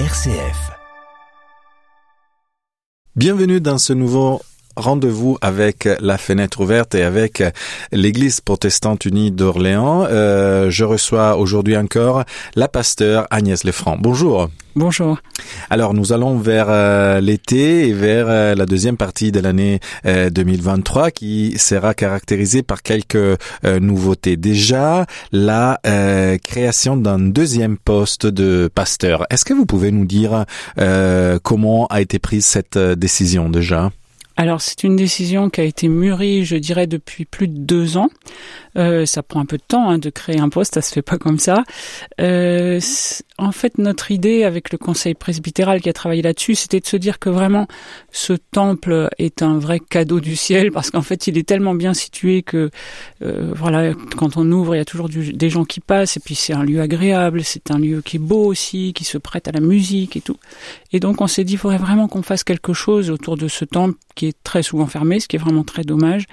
RCF. Bienvenue dans ce nouveau rendez-vous avec la fenêtre ouverte et avec l'Église protestante unie d'Orléans. Euh, je reçois aujourd'hui encore la pasteur Agnès Lefranc. Bonjour. Bonjour. Alors nous allons vers euh, l'été et vers euh, la deuxième partie de l'année 2023 qui sera caractérisée par quelques nouveautés. Déjà la création d'un deuxième poste de pasteur. Est-ce que vous pouvez nous dire comment a été prise cette décision déjà? Alors c'est une décision qui a été mûrie, je dirais, depuis plus de deux ans. Euh, ça prend un peu de temps hein, de créer un poste, ça se fait pas comme ça. Euh, en fait, notre idée avec le conseil presbytéral qui a travaillé là-dessus, c'était de se dire que vraiment ce temple est un vrai cadeau du ciel parce qu'en fait, il est tellement bien situé que euh, voilà, quand on ouvre, il y a toujours des gens qui passent et puis c'est un lieu agréable, c'est un lieu qui est beau aussi, qui se prête à la musique et tout. Et donc, on s'est dit, il faudrait vraiment qu'on fasse quelque chose autour de ce temple qui est très souvent fermé, ce qui est vraiment très dommage.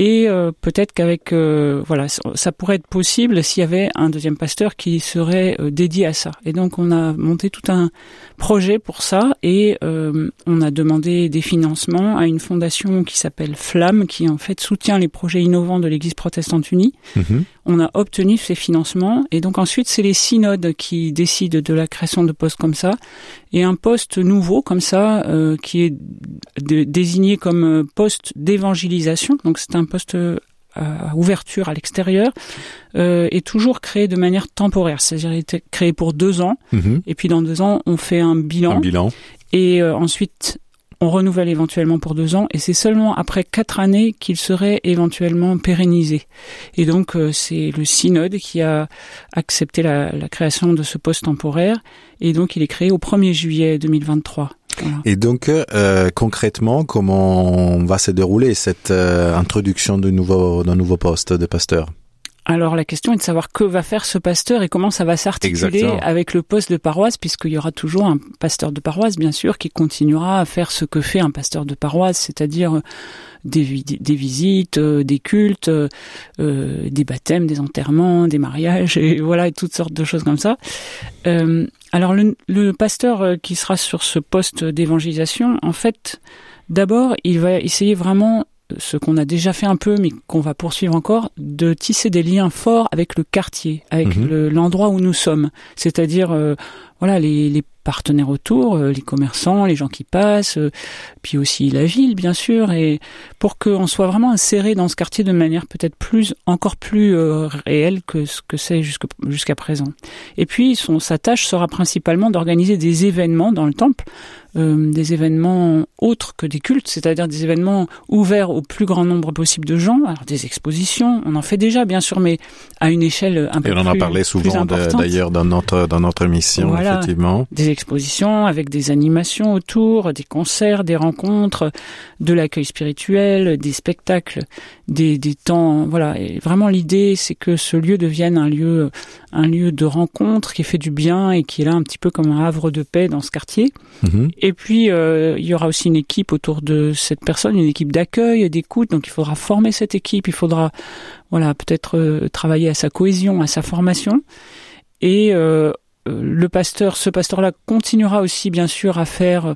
Et euh, peut-être qu'avec euh, voilà, ça pourrait être possible s'il y avait un deuxième pasteur qui serait euh, dédié à ça. Et donc on a monté tout un projet pour ça et on a demandé des financements à une fondation qui s'appelle Flamme, qui en fait soutient les projets innovants de l'Église protestante unie. Mhm. On a obtenu ces financements et donc ensuite c'est les synodes qui décident de la création de postes comme ça et un poste nouveau comme ça qui est désigné comme poste d'évangélisation. Donc c'est un poste euh, à ouverture à l'extérieur euh, est toujours créé de manière temporaire, c'est-à-dire été créé pour deux ans, mhm. et puis dans deux ans on fait un bilan, un bilan. et euh, ensuite on renouvelle éventuellement pour deux ans, et c'est seulement après quatre années qu'il serait éventuellement pérennisé. Et donc c'est le synode qui a accepté la, la création de ce poste temporaire, et donc il est créé au 1er juillet 2023. Et donc, euh, concrètement, comment va se dérouler cette euh, introduction de nouveau, d'un nouveau poste de pasteur? Alors la question est de savoir que va faire ce pasteur et comment ça va s'articuler avec le poste de paroisse, puisqu'il y aura toujours un pasteur de paroisse, bien sûr, qui continuera à faire ce que fait un pasteur de paroisse, c'est-à-dire euh, des, visites, euh, des cultes, euh, des baptêmes, des enterrements, des mariages, et voilà, toutes sortes de choses comme ça. Alors le, le pasteur qui sera sur ce poste d'évangélisation, en fait, d'abord, il va essayer vraiment ce qu'on a déjà fait un peu, mais qu'on va poursuivre encore, de tisser des liens forts avec le quartier, avec mhm. l'endroit où nous sommes. C'est-à-dire, euh, voilà, les, les, partenaires autour, euh, les commerçants, les gens qui passent, euh, puis aussi la ville, bien sûr, et pour qu'on soit vraiment inséré dans ce quartier de manière peut-être plus, encore plus réelle que ce que c'est jusqu'à présent. Et puis, son, sa tâche sera principalement d'organiser des événements dans le temple euh, des événements autres que des cultes, c'est-à-dire des événements ouverts au plus grand nombre possible de gens. Alors des expositions, on en fait déjà bien sûr, mais à une échelle un peu plus Et on en a parlé souvent d'ailleurs dans notre dans notre émission Des expositions avec des animations autour, des concerts, des rencontres, de l'accueil spirituel, des spectacles, des, des temps. Voilà, et vraiment l'idée c'est que ce lieu devienne un lieu un lieu de rencontre qui fait du bien et qui est là un petit peu comme un havre de paix dans ce quartier. Mhm. Et puis, euh, il y aura aussi une équipe autour de cette personne, une équipe d'accueil, d'écoute. Donc, il faudra former cette équipe. Il faudra, voilà, peut-être euh, travailler à sa cohésion, à sa formation. Et euh, le pasteur, ce pasteur-là continuera aussi, bien sûr, à faire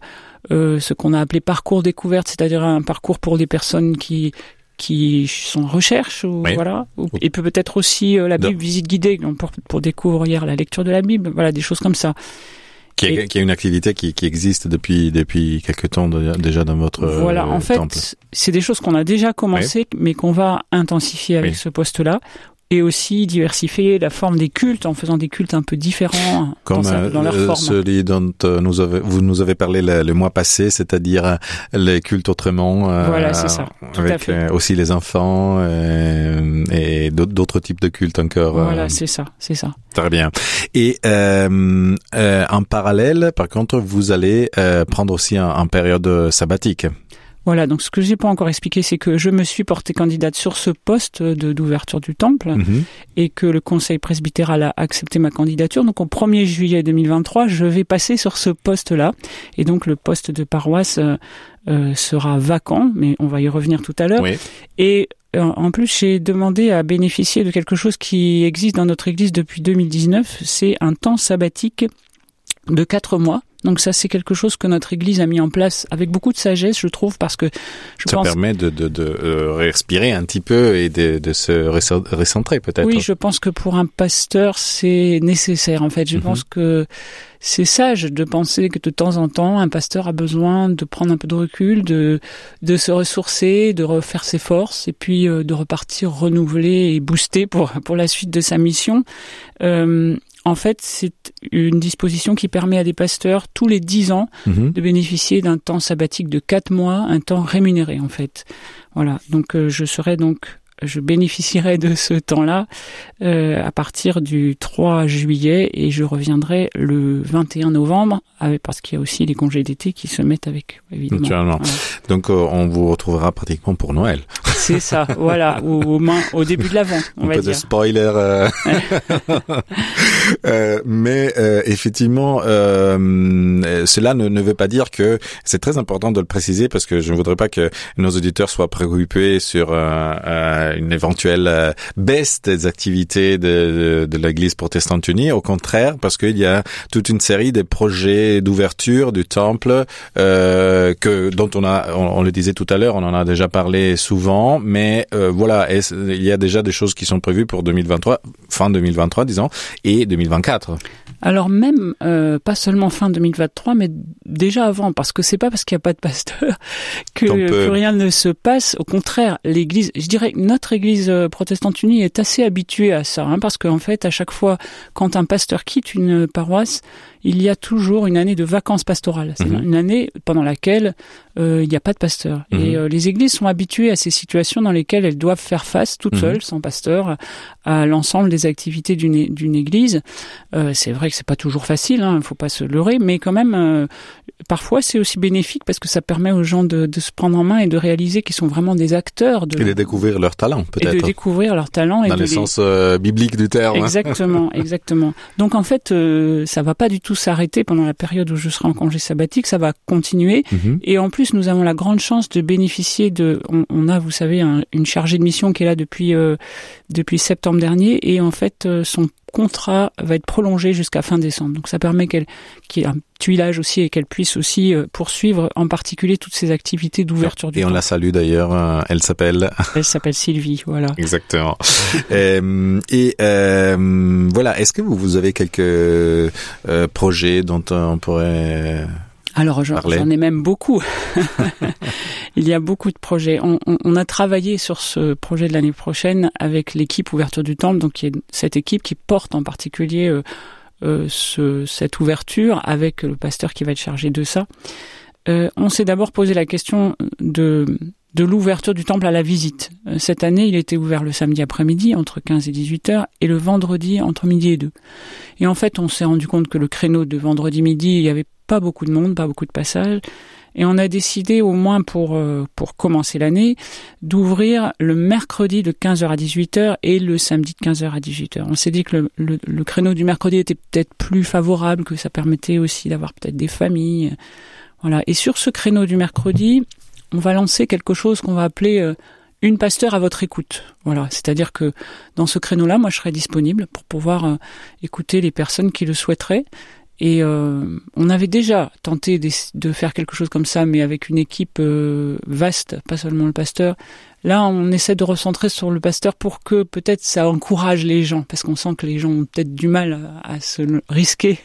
ce qu'on a appelé parcours découverte, c'est-à-dire un parcours pour des personnes qui qui sont en recherche ou voilà. Et peut-être aussi la Bible visite guidée pour, pour découvrir la lecture de la Bible voilà des choses comme ça. Qui, est, qui est une activité qui, qui, existe depuis depuis quelques temps déjà dans votre voilà en fait c'est des choses qu'on a déjà commencé mais qu'on va intensifier avec ce poste là et aussi diversifier la forme des cultes en faisant des cultes un peu différents Comme dans, leur euh, forme. celui dont euh, nous avez, vous nous avez parlé le, mois passé, c'est-à-dire euh, les cultes autrement. voilà, c'est ça. Tout avec à fait. aussi les enfants et d'autres types de cultes encore. Voilà, c'est ça, c'est ça. Très bien. Et en parallèle, par contre, vous allez prendre aussi un, un période sabbatique. Voilà, donc ce que j'ai pas encore expliqué, c'est que je me suis portée candidate sur ce poste de d'ouverture du temple mhm. et que le conseil presbytéral a accepté ma candidature. Donc au 1er juillet 2023, je vais passer sur ce poste-là et donc le poste de paroisse euh, euh, sera vacant, mais on va y revenir tout à l'heure. Et euh, en plus, j'ai demandé à bénéficier de quelque chose qui existe dans notre église depuis 2019, c'est un temps sabbatique de quatre mois. Donc ça, c'est quelque chose que notre Église a mis en place avec beaucoup de sagesse, je trouve, parce que je ça permet de, de, de euh, respirer un petit peu et de, de se recentrer peut-être. Oui, je pense que pour un pasteur, c'est nécessaire. En fait, je mm-hmm. pense que c'est sage de penser que de temps en temps, un pasteur a besoin de prendre un peu de recul, de, de se ressourcer, de refaire ses forces et puis euh, de repartir renouvelé et boosté pour, pour la suite de sa mission. Euh, en fait, c'est une disposition qui permet à des pasteurs tous les dix ans mhm. de bénéficier d'un temps sabbatique de quatre mois, un temps rémunéré en fait. Voilà. Donc euh, je serai donc je bénéficierai de ce temps-là euh, à partir du 3 juillet et je reviendrai le 21 novembre avec, parce qu'il y a aussi les congés d'été qui se mettent avec évidemment. Donc euh, on vous retrouvera pratiquement pour Noël. C'est ça, voilà, au, au, au début de l'avant, on Un peu de spoiler. Euh... euh, mais euh, effectivement, cela ne, ne, veut pas dire que c'est très important de le préciser parce que je ne voudrais pas que nos auditeurs soient préoccupés sur une éventuelle baisse des activités de, de, l'Église protestante unie. Au contraire, parce qu'il y a toute une série de projets d'ouverture du temple euh, que dont on a, on, le disait tout à l'heure, on en a déjà parlé souvent, mais euh, voilà, il y a déjà des choses qui sont prévues pour 2023, fin 2023, disons, et 2024. Alors même euh, pas seulement fin 2023, mais déjà avant, parce que c'est pas parce qu'il n'y a pas de pasteur que, rien ne se passe. Au contraire, l'Église, je dirais, notre Église euh, protestante unie est assez habituée à ça, hein, parce qu'en fait, à chaque fois, quand un pasteur quitte une paroisse, il y a toujours une année de vacances pastorales. C'est mhm. une année pendant laquelle euh, il n'y a pas de pasteur. Et mhm. euh, les églises sont habituées à ces situations dans lesquelles elles doivent faire face toutes mhm. seules, sans pasteur, à l'ensemble des activités d'une église. Euh, c'est vrai que c'est pas toujours facile, il hein, ne faut pas se leurrer, mais quand même, euh, parfois c'est aussi bénéfique parce que ça permet aux gens de, de se prendre en main et de réaliser qu'ils sont vraiment des acteurs. De, et de découvrir leur talent, peut-être. Et de découvrir leur talent. Dans et le sens euh, biblique du terme. Hein. Exactement, exactement. Donc en fait, ça va pas du tout s'arrêter pendant la période où je serai en congé sabbatique, ça va continuer. Mhm. Et en plus, nous avons la grande chance de bénéficier de, on, a, vous savez, une chargée de mission qui est là depuis depuis septembre dernier, et en fait, euh, son contrat va être prolongé jusqu'à fin décembre. Donc ça permet qu'elle qu'il y ait un tuilage aussi et qu'elle puisse aussi euh, poursuivre en particulier toutes ces activités d'ouverture du Et on la salue d'ailleurs, elle s'appelle Elle s'appelle Sylvie, voilà. Exactement. euh, et euh, voilà, est-ce que vous, vous avez quelques euh, projets dont on pourrait alors j'en ai même beaucoup. Il y a beaucoup de projets. On, on, on, a travaillé sur ce projet de l'année prochaine avec l'équipe Ouverture du Temple, donc qui est cette équipe qui porte en particulier euh, euh, ce, cette ouverture avec le pasteur qui va être chargé de ça. Euh, on s'est d'abord posé la question de de l'ouverture du temple à la visite. Euh, cette année, il était ouvert le samedi après-midi entre 15 et 18 heures et le vendredi entre midi et 2. Et en fait, on s'est rendu compte que le créneau de vendredi midi, il y avait pas beaucoup de monde, pas beaucoup de passages. Et on a décidé, au moins pour, euh, commencer l'année, d'ouvrir le mercredi de 15h à 18h et le samedi de 15h à 18h. On s'est dit que le, le, créneau du mercredi était peut-être plus favorable, que ça permettait aussi d'avoir peut-être des familles. Voilà. Et sur ce créneau du mercredi, on va lancer quelque chose qu'on va appeler euh, une pasteur à votre écoute. Voilà, c'est-à-dire que dans ce créneau-là, moi, je serai disponible pour pouvoir euh, écouter les personnes qui le souhaiteraient et euh, on avait déjà tenté de, faire quelque chose comme ça, mais avec une équipe euh, vaste, pas seulement le pasteur. Là, on essaie de recentrer sur le pasteur pour que peut-être ça encourage les gens, parce qu'on sent que les gens ont peut-être du mal à, à se risquer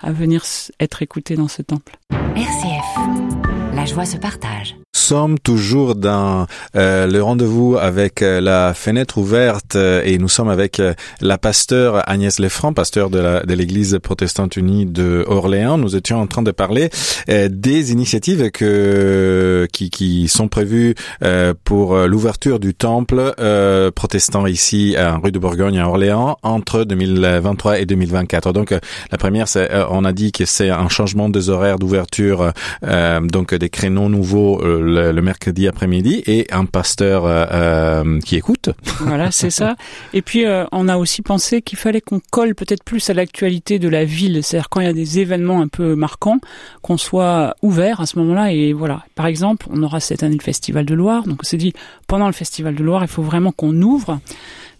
à venir être écoutés dans ce temple. RCF, la joie se partage sommes toujours dans euh, le rendez-vous avec euh, la fenêtre ouverte euh, et nous sommes avec euh, la pasteur Agnès Lefranc, pasteur de l'Église protestante unie de Orléans. Nous étions en train de parler des initiatives que qui, qui sont prévues pour l'ouverture du temple protestant ici à rue de Bourgogne à Orléans entre 2023 et 2024. Donc la première, c'est on a dit que c'est un changement des horaires d'ouverture, donc des créneaux nouveaux le, mercredi après-midi et un pasteur euh, euh, qui écoute. Voilà, c'est ça. Et puis euh, on a aussi pensé qu'il fallait qu'on colle peut-être plus à l'actualité de la ville, c'est-à-dire quand il y a des événements un peu marquants, qu'on soit ouvert à ce moment-là. Et voilà, par exemple, on aura cette année le Festival de Loire, donc on s'est dit pendant le Festival de Loire, il faut vraiment qu'on ouvre.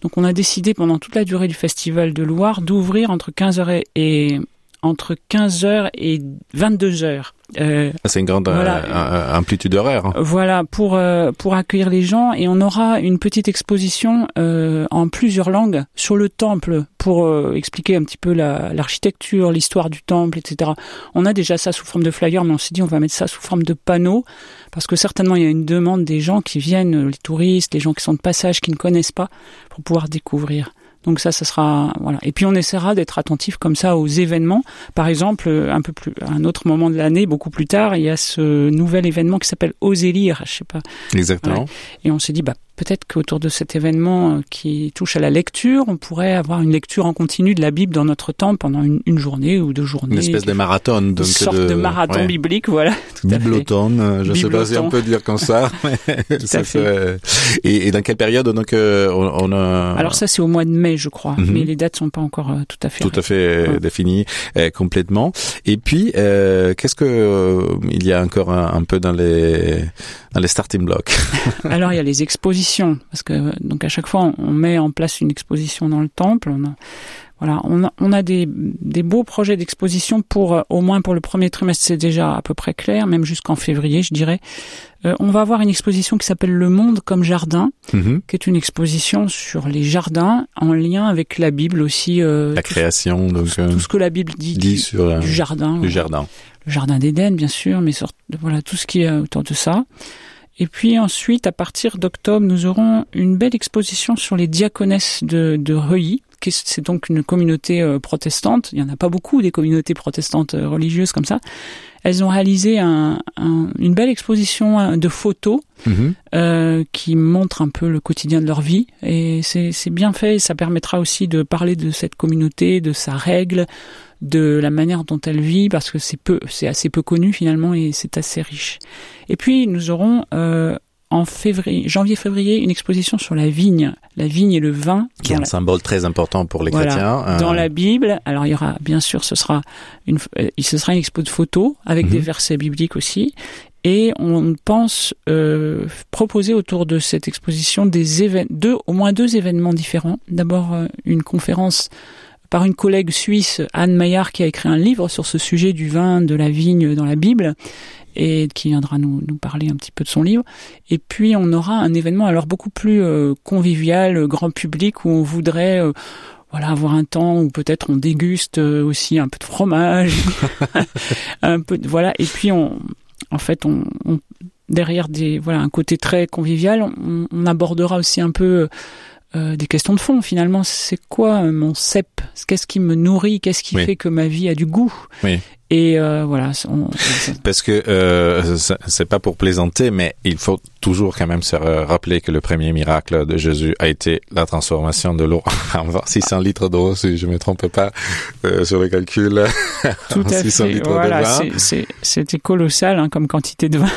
Donc on a décidé pendant toute la durée du Festival de Loire d'ouvrir entre 15h et entre 15h et 22h. Euh, c'est une grande voilà, euh, amplitude horaire. Hein. Voilà pour euh, pour accueillir les gens et on aura une petite exposition euh, en plusieurs langues sur le temple pour expliquer un petit peu l'architecture, l'histoire du temple, etc. On a déjà ça sous forme de flyer, mais on s'est dit on va mettre ça sous forme de panneaux parce que certainement il y a une demande des gens qui viennent, les touristes, les gens qui sont de passage, qui ne connaissent pas, pour pouvoir découvrir. Donc ça, ça sera voilà. Et puis on essaiera d'être attentif comme ça aux événements. Par exemple, un peu plus, un autre moment de l'année, beaucoup plus tard, il y a ce nouvel événement qui s'appelle Oser lire. Je sais pas. Exactement. Et on s'est dit, bah peut-être qu'autour de cet événement euh, qui touche à la lecture, on pourrait avoir une lecture en continu de la Bible dans notre temps pendant une, une journée ou deux journées. Une espèce de marathon. Donc une sorte de, marathon biblique, voilà. Bibloton, euh, je ne sais pas si on peut dire comme ça. ça fait. Et, et, dans quelle période donc euh, on, a... Alors ça c'est au mois de mai, je crois, mhm. mais les dates sont pas encore tout à fait. Tout à fait définies complètement. Et puis qu'est-ce que il y a encore un, un peu dans les dans les starting blocks? Alors il y a les expositions parce que donc à chaque fois on met en place une exposition dans le temple. On a, voilà, on a, on a des, des beaux projets d'exposition pour euh, au moins pour le premier trimestre, c'est déjà à peu près clair, même jusqu'en février, je dirais. Euh, on va avoir une exposition qui s'appelle Le Monde comme jardin, mm-hmm. qui est une exposition sur les jardins en lien avec la Bible aussi. Euh, la création, donc tout, ce que la Bible dit, dit sur du jardin, du jardin, le jardin d'Éden bien sûr, mais voilà tout ce qui est autour de ça. Et puis ensuite, à partir d'octobre, nous aurons une belle exposition sur les diaconesses de, de Reuilly. C'est donc une communauté euh, protestante. Il n'y en a pas beaucoup des communautés protestantes euh, religieuses comme ça. Elles ont réalisé un, une belle exposition euh, de photos mhm. euh, qui montre un peu le quotidien de leur vie. Et c'est bien fait. Ça permettra aussi de parler de cette communauté, de sa règle, de la manière dont elle vit parce que c'est peu, c'est assez peu connu finalement et c'est assez riche. Et puis nous aurons euh, en février, janvier-février, une exposition sur la vigne, la vigne et le vin. Qui est un symbole très important pour les chrétiens. Euh. Dans la Bible, alors il y aura, bien sûr, ce sera une, euh, ce sera une expo de photos avec des mhm. versets bibliques aussi. Et on pense euh, proposer autour de cette exposition des deux, au moins deux événements différents. D'abord une conférence par une collègue suisse, Anne Maillard, qui a écrit un livre sur ce sujet du vin, de la vigne dans la Bible, et qui viendra nous, nous parler un petit peu de son livre. Et puis on aura un événement alors beaucoup plus euh, convivial, grand public, où on voudrait euh, voilà avoir un temps où peut-être on déguste euh, aussi un peu de fromage, un peu de, voilà. Et puis on, en fait, on, on derrière des voilà un côté très convivial, on, on abordera aussi un peu euh, des questions de fond finalement. C'est quoi euh, mon cep? Qu'est-ce qui me nourrit? Qu'est-ce qui fait que ma vie a du goût? Oui. Et euh, voilà. On... Parce que euh, c'est pas pour plaisanter, mais il faut toujours quand même se rappeler que le premier miracle de Jésus a été la transformation de l'eau en 600 litres d'eau, si je me trompe pas euh, sur le calcul. Tout à 600 fait. Litres voilà, c'était colossal hein, comme quantité de vin.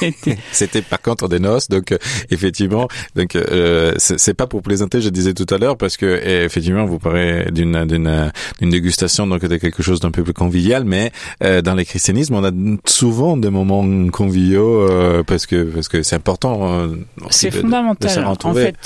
c'était par contre des noces, donc euh, effectivement, donc euh, c'est pas pour plaisanter, je disais tout à l'heure, parce que effectivement vous parlez d'une d'une d'une dégustation donc de quelque chose d'un peu plus convivial, mais mais euh, dans le christianisme, on a souvent des moments conviviaux euh, parce que parce que c'est important. Euh, c'est fondamental. en fait,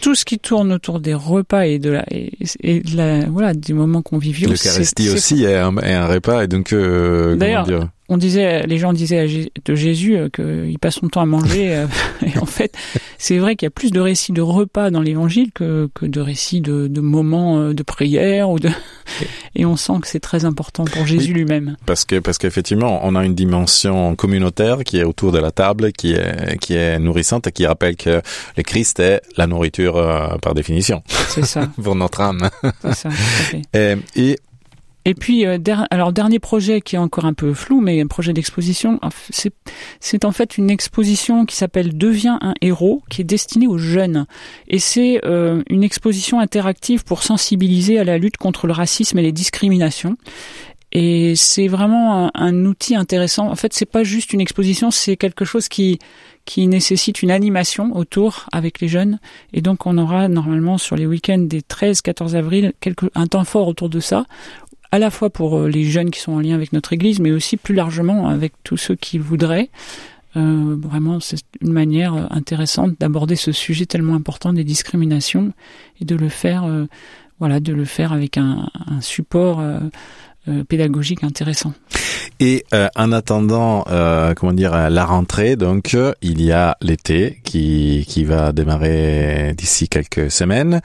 tout ce qui tourne autour des repas et de la et, de la voilà des moments conviviaux. L'Eucharistie aussi est un, est un, repas et donc D'ailleurs, on disait, les gens disaient de Jésus euh, qu'il passe son temps à manger. Euh, et en fait, c'est vrai qu'il y a plus de récits de repas dans l'Évangile que, que de récits de, de moments euh, de prière ou de. Et on sent que c'est très important pour Jésus lui-même. Parce que parce qu'effectivement, on a une dimension communautaire qui est autour de la table, qui est qui est nourrissante et qui rappelle que le Christ est la nourriture par définition. C'est ça. pour notre âme. C'est ça. et, et et puis, euh, alors dernier projet qui est encore un peu flou, mais un projet d'exposition, c'est en fait une exposition qui s'appelle Deviens un héros, qui est destinée aux jeunes. Et c'est euh, une exposition interactive pour sensibiliser à la lutte contre le racisme et les discriminations. Et c'est vraiment un, un, outil intéressant. En fait, c'est pas juste une exposition, c'est quelque chose qui qui nécessite une animation autour avec les jeunes. Et donc, on aura normalement sur les week-ends des 13-14 avril quelque, un temps fort autour de ça, à la fois pour euh, les jeunes qui sont en lien avec notre Église, mais aussi plus largement avec tous ceux qui voudraient. Euh, vraiment, c'est une manière euh, intéressante d'aborder ce sujet tellement important des discriminations et de le faire, euh, voilà, de le faire avec un, un support pédagogique intéressant. Et euh, en attendant, euh, comment dire, la rentrée, donc euh, il y a l'été qui qui va démarrer d'ici quelques semaines.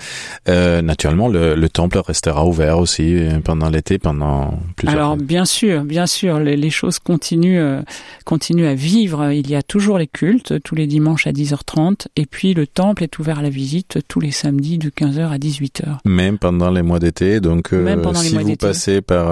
Euh, naturellement, le, le, temple restera ouvert aussi pendant l'été, pendant plusieurs. Alors bien sûr, bien sûr, les, les choses continuent continuent à vivre. Il y a toujours les cultes tous les dimanches à 10h30, et puis le temple est ouvert à la visite tous les samedis de 15h à 18h. Même pendant les mois d'été, donc Même pendant si vous passez par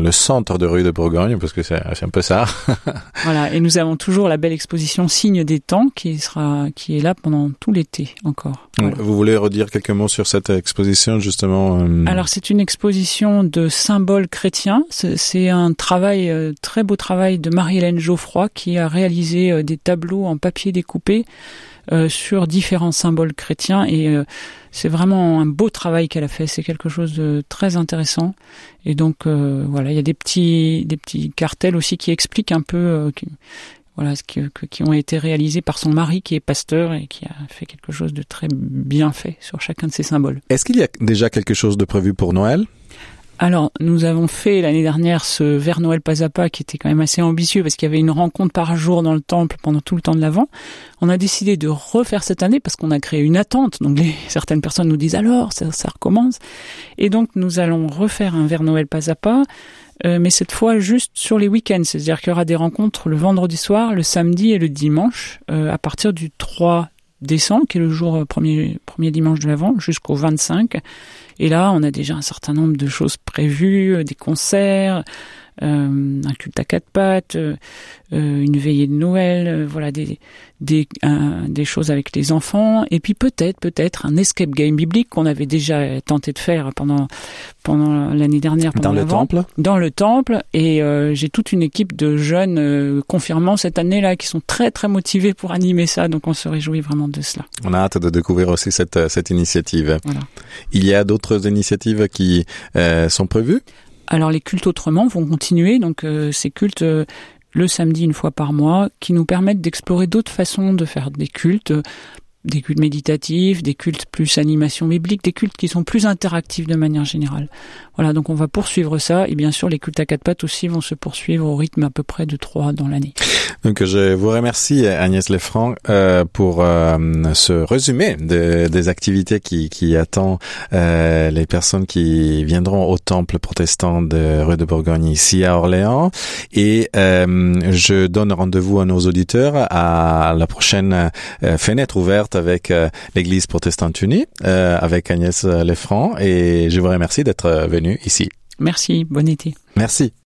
le centre de rue de Bourgogne, parce que c'est un peu ça. voilà, et nous avons toujours la belle exposition Signe des temps qui sera qui est là pendant tout l'été encore. Voilà. Vous voulez redire quelques mots sur cette exposition justement euh... Alors c'est une exposition de symboles chrétiens. C'est un travail euh, très beau travail de Marie-Hélène Geoffroy qui a réalisé euh, des tableaux en papier découpé euh, sur différents symboles chrétiens et euh, c'est vraiment un beau travail qu'elle a fait. C'est quelque chose de très intéressant et donc euh, voilà, il y a des petits des petits cartels aussi qui expliquent un peu euh, qui, voilà ce qui, qui ont été réalisés par son mari qui est pasteur et qui a fait quelque chose de très bien fait sur chacun de ces symboles. Est-ce qu'il y a déjà quelque chose de prévu pour Noël? Alors, nous avons fait l'année dernière ce vers Noël pas à pas qui était quand même assez ambitieux parce qu'il y avait une rencontre par jour dans le temple pendant tout le temps de l'Avent. On a décidé de refaire cette année parce qu'on a créé une attente. Donc, certaines personnes nous disent alors, ça, ça recommence. Et donc, nous allons refaire un vers Noël pas à pas. Euh, mais cette fois juste sur les week-ends, c'est-à-dire qu'il y aura des rencontres le vendredi soir, le samedi et le dimanche, euh, à partir du 3 décembre, qui est le jour premier, premier dimanche de l'Avent, jusqu'au 25. Et là, on a déjà un certain nombre de choses prévues, des concerts, euh, un culte à quatre pattes, euh, une veillée de Noël, euh, voilà des des, euh, des choses avec les enfants, et puis peut-être peut-être un escape game biblique qu'on avait déjà tenté de faire pendant pendant l'année dernière pendant dans le temple. Dans le temple, et euh, j'ai toute une équipe de jeunes euh, confirmants cette année-là qui sont très très motivés pour animer ça, donc on se réjouit vraiment de cela. On a hâte de découvrir aussi cette cette initiative. Voilà. Il y a d'autres initiatives qui euh, sont prévues? Alors les cultes autrement vont continuer, donc euh, ces cultes euh, le samedi une fois par mois qui nous permettent d'explorer d'autres façons de faire des cultes, des cultes méditatifs, des cultes plus animation biblique, des cultes qui sont plus interactifs de manière générale. Voilà, donc on va poursuivre ça et bien sûr les cultes à quatre pattes aussi vont se poursuivre au rythme à peu près de trois dans l'année. Donc je vous remercie Agnès Lefranc euh, pour euh, ce résumé de, des activités qui, qui attend euh, les personnes qui viendront au temple protestant de rue de Bourgogne ici à Orléans et euh, je donne rendez-vous à nos auditeurs à la prochaine euh, fenêtre ouverte avec euh, l'église protestante unie avec Agnès Lefranc et je vous remercie d'être venu ici. Merci, bon été. Merci.